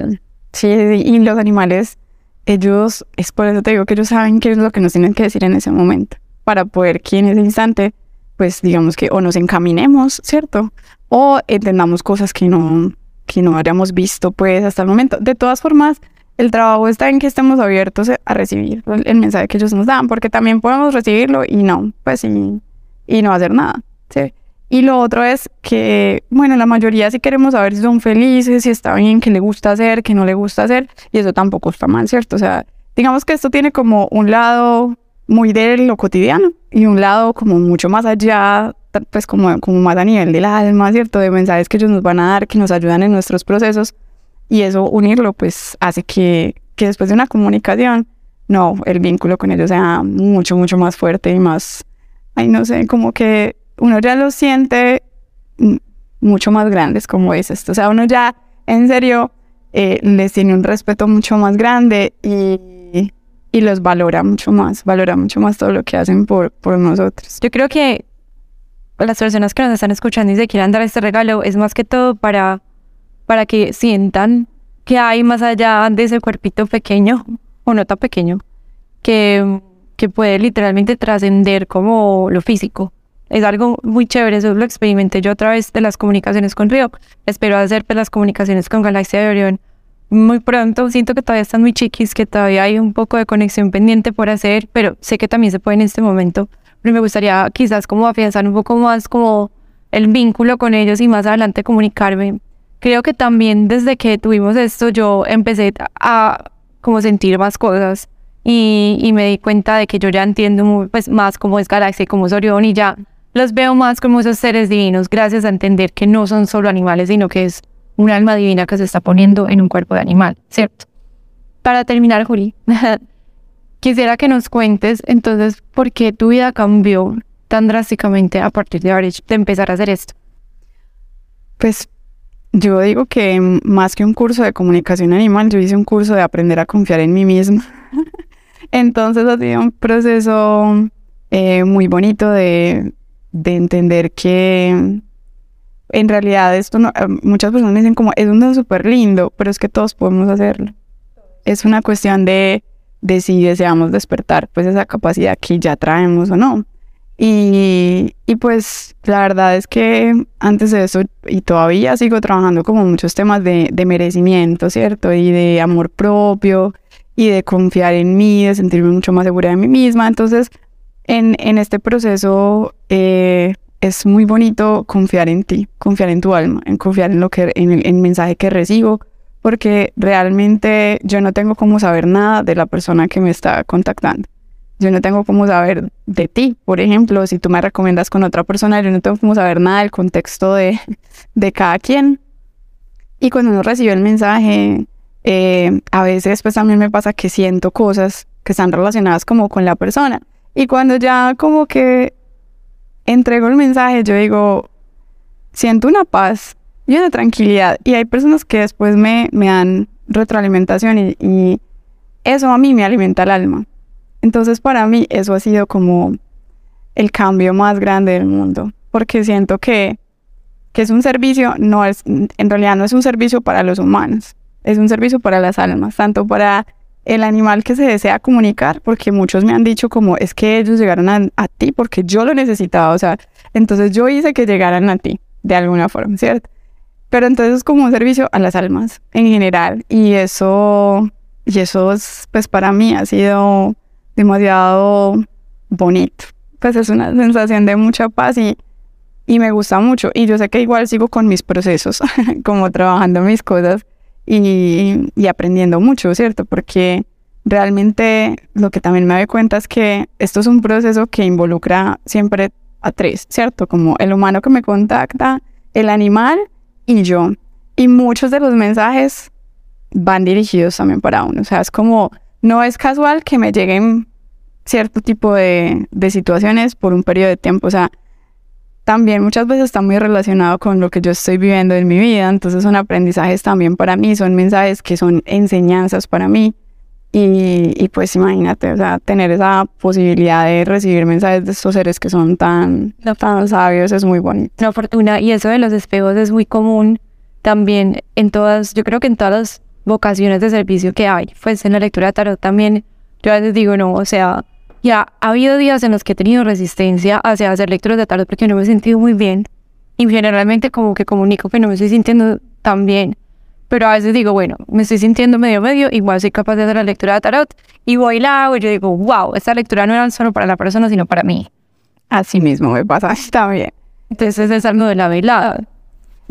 Speaker 2: sí, y los animales, ellos, es por eso te digo que ellos saben qué es lo que nos tienen que decir en ese momento, para poder que en ese instante, pues digamos que o nos encaminemos, ¿cierto? O entendamos cosas que no, que no hayamos visto pues hasta el momento. De todas formas, el trabajo está en que estemos abiertos a recibir el mensaje que ellos nos dan, porque también podemos recibirlo y no, pues sí y no hacer nada. ¿sí? Y lo otro es que, bueno, la mayoría sí queremos saber si son felices, si está bien, qué le gusta hacer, qué no le gusta hacer, y eso tampoco está mal, ¿cierto? O sea, digamos que esto tiene como un lado muy de lo cotidiano y un lado como mucho más allá, pues como, como más a nivel del alma, ¿cierto? De mensajes que ellos nos van a dar, que nos ayudan en nuestros procesos, y eso unirlo, pues hace que, que después de una comunicación, no, el vínculo con ellos sea mucho, mucho más fuerte y más ay, no sé, como que uno ya lo siente mucho más grandes, como es esto. O sea, uno ya, en serio, eh, les tiene un respeto mucho más grande y, y, los valora mucho más, valora mucho más todo lo que hacen por, por nosotros.
Speaker 1: Yo creo que las personas que nos están escuchando y se quieran dar este regalo es más que todo para, para que sientan que hay más allá de ese cuerpito pequeño o no tan pequeño que, que puede literalmente trascender como lo físico. Es algo muy chévere, eso lo experimenté yo a través de las comunicaciones con Río. Espero hacer pues, las comunicaciones con Galaxia de Orión muy pronto. Siento que todavía están muy chiquis, que todavía hay un poco de conexión pendiente por hacer, pero sé que también se puede en este momento. Pero me gustaría quizás como afianzar un poco más como el vínculo con ellos y más adelante comunicarme. Creo que también desde que tuvimos esto yo empecé a como sentir más cosas y, y, me di cuenta de que yo ya entiendo muy, pues, más cómo es Galaxia y cómo es Orión y ya los veo más como esos seres divinos gracias a entender que no son solo animales, sino que es un alma divina que se está poniendo en un cuerpo de animal, ¿cierto? Para terminar, Juli, quisiera que nos cuentes entonces por qué tu vida cambió tan drásticamente a partir de, de empezar a hacer esto.
Speaker 2: Pues yo digo que más que un curso de comunicación animal, yo hice un curso de aprender a confiar en mí misma. Entonces ha sido un proceso eh, muy bonito de, de entender que en realidad esto no, eh, muchas personas dicen como es un don súper lindo, pero es que todos podemos hacerlo. Es una cuestión de, de si deseamos despertar pues esa capacidad que ya traemos o no. Y, y, pues la verdad es que antes de eso, y todavía sigo trabajando como muchos temas de, merecimiento, ¿cierto? Y de amor propio, y de confiar en mí, de sentirme mucho más segura de mí misma. Entonces, en, en este proceso eh, es muy bonito confiar en ti, confiar en tu alma, en confiar en lo que, en el, mensaje que recibo, porque realmente yo no tengo cómo saber nada de la persona que me está contactando. Yo no tengo cómo saber de ti, por ejemplo, si tú me recomiendas con otra persona, yo no tengo cómo saber nada del contexto de, de cada quien. Y cuando uno recibe el mensaje, eh, a veces pues también me pasa que siento cosas que están relacionadas como con la persona. Y cuando ya como que entrego el mensaje, yo digo, siento una paz y una tranquilidad. Y hay personas que después me, me dan retroalimentación y, y eso a mí me alimenta el alma. Entonces para mí eso ha sido como el cambio más grande del mundo, porque siento que, que es un servicio, no es, en realidad no es un servicio para los humanos, es un servicio para las almas, tanto para el animal que se desea comunicar, porque muchos me han dicho como es que ellos llegaron a, ti porque yo lo necesitaba, o sea, entonces yo hice que llegaran a ti, de alguna forma, ¿cierto? Pero entonces es como un servicio a las almas en general y eso, y eso es, pues para mí ha sido demasiado bonito, pues es una sensación de mucha paz y, y me gusta mucho y yo sé que igual sigo con mis procesos, como trabajando mis cosas y, aprendiendo mucho, ¿cierto? Porque realmente lo que también me doy cuenta es que esto es un proceso que involucra siempre a tres, ¿cierto? Como el humano que me contacta, el animal y yo. Y muchos de los mensajes van dirigidos también para uno. O sea, es como, no es casual que me lleguen cierto tipo de, de situaciones por un periodo de tiempo. O sea, también muchas veces está muy relacionado con lo que yo estoy viviendo en mi vida, entonces son aprendizajes también para mí, son mensajes que son enseñanzas para mí. Y, y, pues imagínate, o sea, tener esa posibilidad de recibir mensajes de estos seres que son tan, tan sabios es muy bonito.
Speaker 1: Una fortuna, y eso de los espejos es muy común también en todas, yo creo que en todas las vocaciones de servicio que hay, pues en la lectura de tarot también, yo a veces digo, no, o sea, ya ha habido días en los que he tenido resistencia hacia hacer lecturas de tarot porque no me he sentido muy bien. Y generalmente como que comunico que no me estoy sintiendo tan bien. Pero a veces digo, bueno, me estoy sintiendo medio medio, igual soy capaz de hacer la lectura de tarot. Y voy y la y yo digo, wow, esta lectura no era solo para la persona, sino para mí.
Speaker 2: Así mismo me pasa también.
Speaker 1: Entonces es algo de la velada.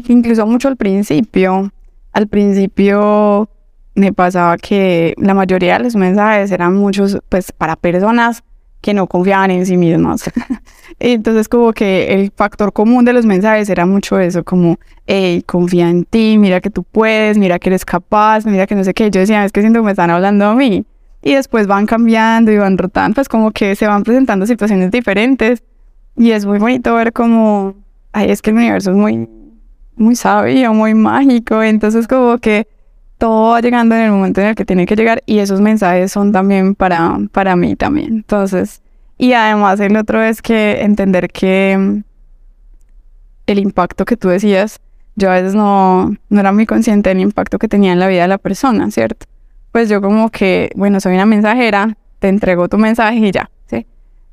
Speaker 2: Incluso mucho al principio. Al principio me pasaba que la mayoría de los mensajes eran muchos, pues, para personas que no confiaban en sí mismas. Entonces, como que el factor común de los mensajes era mucho eso, como, hey, confía en ti, mira que tú puedes, mira que eres capaz, mira que no sé qué. Yo decía, es que siento que me están hablando a mí. Y después van cambiando y van rotando, pues como que se van presentando situaciones diferentes Y es muy bonito ver como, ay, es que el universo es muy, muy sabio, muy mágico, entonces como que todo va llegando en el momento en el que tiene que llegar y esos mensajes son también para, para mí también. Entonces, y además el otro es que entender que mm, el impacto que tú decías, yo a veces no, no era muy consciente del impacto que tenía en la vida de la persona, ¿cierto? Pues yo como que, bueno, soy una mensajera, te entrego tu mensaje y ya, ¿sí?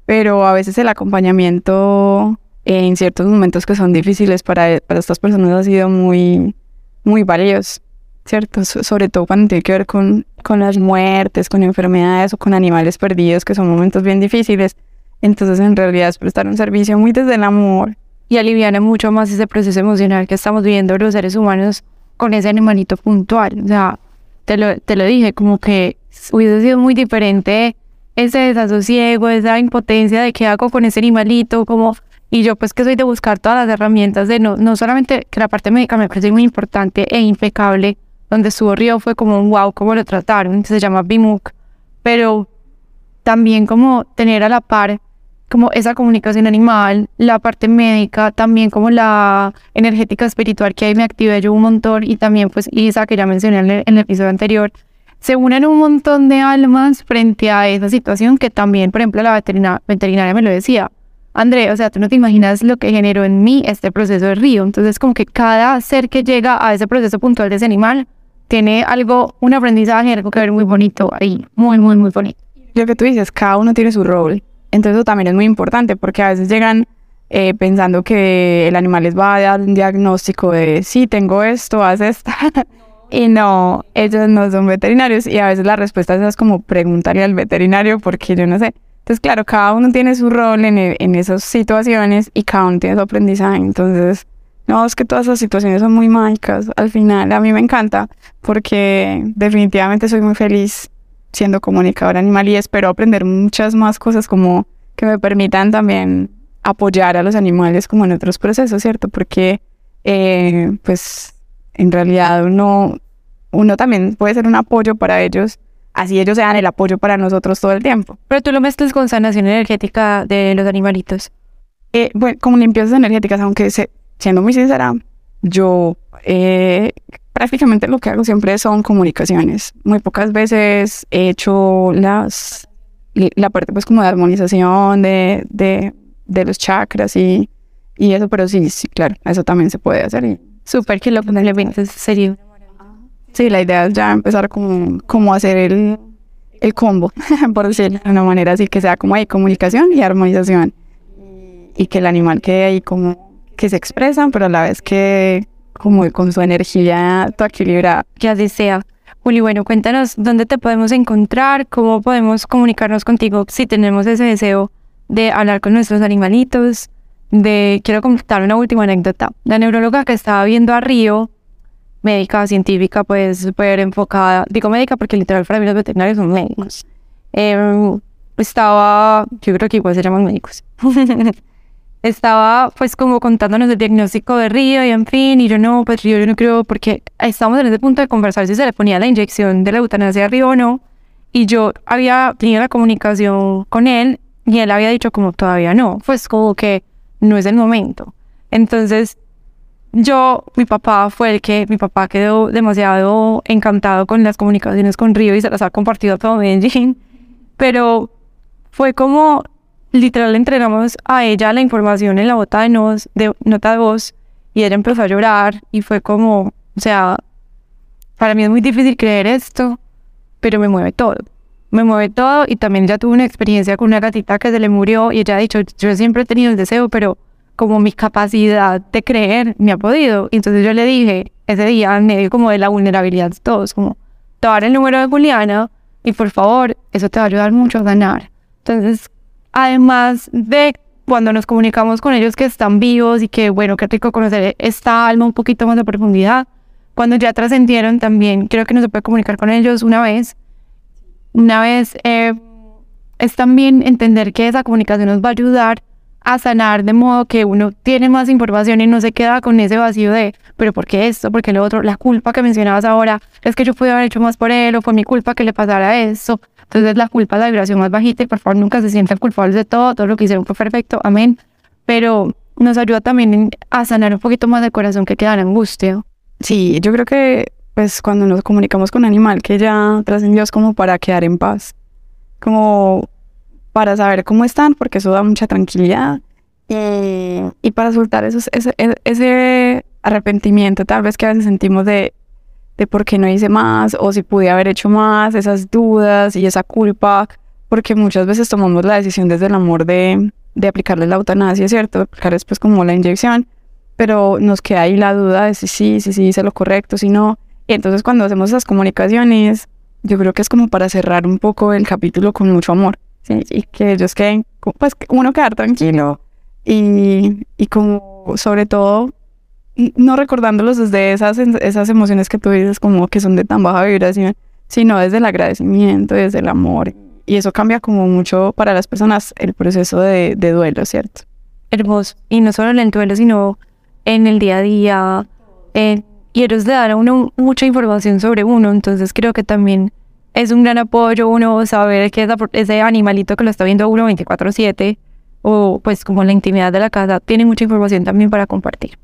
Speaker 2: Pero a veces el acompañamiento en ciertos momentos que son difíciles para, para estas personas ha sido muy, muy valioso. ¿Cierto? sobre todo cuando tiene que ver con, con las muertes, con enfermedades o con animales perdidos, que son momentos bien difíciles. Entonces, en realidad es prestar un servicio muy desde el amor.
Speaker 1: Y aliviana mucho más ese proceso emocional que estamos viviendo los seres humanos con ese animalito puntual. O sea, te lo, te lo dije, como que hubiese sido muy diferente ese desasosiego, esa impotencia de qué hago con ese animalito, como... Y yo pues que soy de buscar todas las herramientas de no, no solamente que la parte médica me parece muy importante e impecable, donde estuvo Río fue como un wow, cómo lo trataron, se llama BIMUC, pero también como tener a la par como esa comunicación animal, la parte médica, también como la energética espiritual que ahí me activé yo un montón y también pues Isa que ya mencioné en el, episodio anterior, se unen un montón de almas frente a esa situación que también, por ejemplo, la veterinaria, veterinaria me lo decía. André, o sea, tú no te imaginas lo que generó en mí este proceso de río. Entonces, como que cada ser que llega a ese proceso puntual de ese animal tiene algo, un aprendizaje, algo que ver muy bonito ahí, muy, muy, muy bonito.
Speaker 2: Lo que tú dices, cada uno tiene su rol. Entonces eso también es muy importante porque a veces llegan eh, pensando que el animal les va a dar un diagnóstico de, sí, tengo esto, haz esto. y no, ellos no son veterinarios y a veces la respuesta es como preguntarle al veterinario porque yo no sé. Entonces, claro, cada uno tiene su rol en, en esas situaciones y cada uno tiene su aprendizaje. Entonces, no, es que todas esas situaciones son muy mágicas. Al final, a mí me encanta porque definitivamente soy muy feliz siendo comunicadora animal y espero aprender muchas más cosas como que me permitan también apoyar a los animales como en otros procesos, ¿cierto? Porque, eh, pues, en realidad uno, uno también puede ser un apoyo para ellos, así ellos sean el apoyo para nosotros todo el tiempo.
Speaker 1: Pero tú lo mezclas con sanación energética de los animalitos.
Speaker 2: Eh, bueno, como limpiezas energéticas, aunque se, siendo muy sincera, yo eh, prácticamente lo que hago siempre son comunicaciones. Muy pocas veces he hecho las, la parte pues como de armonización de, de, de los chakras y, y, eso, pero sí, sí, claro, eso también se puede hacer. Y
Speaker 1: Súper que lo le sería.
Speaker 2: Sí, la idea es ya empezar como, como hacer el, el combo, por decirlo de una manera así, que sea como hay comunicación y armonización. Y que el animal quede ahí como que se expresan, pero a la vez que como con su energía toda equilibrada.
Speaker 1: Que así sea. Juli, bueno, cuéntanos dónde te podemos encontrar, cómo podemos comunicarnos contigo si tenemos ese deseo de hablar con nuestros animalitos. De, quiero contar una última anécdota. La neuróloga que estaba viendo a Río, médica, científica, pues súper enfocada, digo médica porque literal para mí los veterinarios son médicos. Em, estaba, yo creo que igual se llaman médicos. estaba pues como contándonos el diagnóstico de Río y en fin, y yo no, pues Río yo no creo, porque estábamos en ese punto de conversar si se le ponía la inyección de la eutanasia a Río o no, y yo había tenido la comunicación con él y él había dicho como todavía no, pues como que no es el momento. Entonces yo, mi papá fue el que, mi papá quedó demasiado encantado con las comunicaciones con Río y se las ha compartido a todo Medellín, pero fue como literal le entregamos a ella la información en la bota de, nos, de nota de voz y ella empezó a llorar y fue como, o sea, para mí es muy difícil creer esto, pero me mueve todo. Me mueve todo y también ya tuve una experiencia con una gatita que se le murió y ella ha dicho, yo siempre he tenido el deseo, pero como mi capacidad de creer me ha podido. Y entonces yo le dije ese día en medio como de la vulnerabilidad de todos, como, te el número de Juliana y por favor, eso te va a ayudar mucho a ganar. Entonces, además de cuando nos comunicamos con ellos que están vivos y que, bueno, qué rico conocer esta alma un poquito más de profundidad, cuando ya trascendieron también, creo que no se puede comunicar con ellos una vez. Una vez eh, es también entender que esa comunicación nos va a ayudar a sanar de modo que uno tiene más información y no se queda con ese vacío de, pero ¿por qué esto? ¿Por qué lo otro? La culpa que mencionabas ahora es que yo pude haber hecho más por él o fue mi culpa que le pasara eso. Entonces la culpa es la vibración más bajita y por favor nunca se sientan culpables de todo, todo lo que hicieron fue perfecto, amén. pero nos ayuda también a sanar un poquito más del corazón que queda angustia.
Speaker 2: Sí, yo creo que pues cuando nos comunicamos con un animal que ya trascendió es como para quedar en paz, como para saber cómo están, porque eso da mucha tranquilidad y, y para soltar esos, ese, e, ese arrepentimiento tal vez que a veces sentimos de, de por qué no hice más o si pude haber hecho más, esas dudas y esa culpa, porque muchas veces tomamos la decisión desde el amor de, de aplicarle la eutanasia, ¿cierto? Aplicar después como la inyección, pero nos queda ahí la duda de si sí, si sí hice lo correcto, si no. Y entonces cuando hacemos esas comunicaciones, yo creo que es como para cerrar un poco el capítulo con mucho amor, ¿sí? Y que ellos queden, pues uno quedar tranquilo y, y como sobre todo no recordándolos desde esas, esas emociones que tú dices como que son de tan baja vibración, sino desde el agradecimiento, desde el amor. Y eso cambia como mucho para las personas el proceso de, de duelo, ¿cierto?
Speaker 1: Hermoso. Y no solo en el duelo, sino en el día a día, y ellos le dan a uno mucha información sobre uno, entonces creo que también es un gran apoyo uno saber que ese animalito que lo está viendo uno 24/7 o pues como la intimidad de la casa tiene mucha información también para compartir.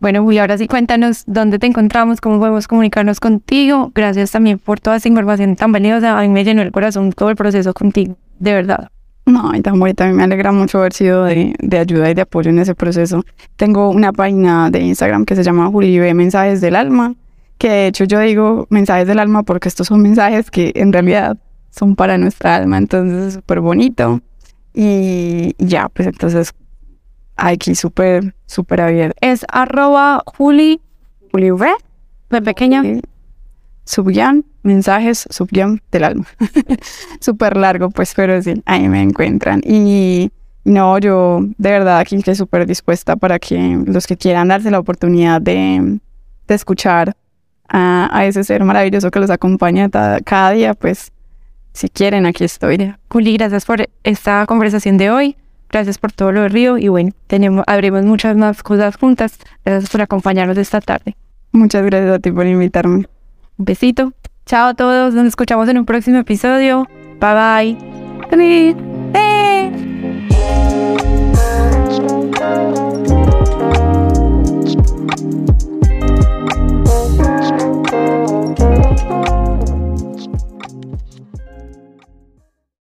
Speaker 1: Bueno, y ahora sí cuéntanos dónde te encontramos, cómo podemos comunicarnos contigo. Gracias también por toda esa información tan valiosa. A mí me llenó el corazón todo el proceso contigo, de verdad.
Speaker 2: No, y tan bonita, a mí me alegra mucho haber sido de, de, ayuda y de apoyo en ese proceso. Tengo una página de Instagram que se llama Julibe Mensajes del Alma, que de hecho yo digo mensajes del alma porque estos son mensajes que en realidad son para nuestra alma, entonces es súper bonito. Y ya, pues entonces aquí súper, súper abierto.
Speaker 1: Es arroba Juli,
Speaker 2: Juli V,
Speaker 1: pequeña.
Speaker 2: Subyan, mensajes, subyan del alma. súper largo, pues, pero sí, ahí me encuentran. Y no, yo de verdad aquí estoy súper dispuesta para que los que quieran darse la oportunidad de, de escuchar a, a, ese ser maravilloso que los acompaña cada día, pues, si quieren, aquí estoy.
Speaker 1: Juli, gracias por esta conversación de hoy. Gracias por todo lo de Río y bueno, tenemos, muchas más cosas juntas. Gracias por acompañarnos esta tarde.
Speaker 2: Muchas gracias a ti por invitarme.
Speaker 1: Un besito. Chao a todos. Nos escuchamos en un próximo episodio. Bye. bye. bye.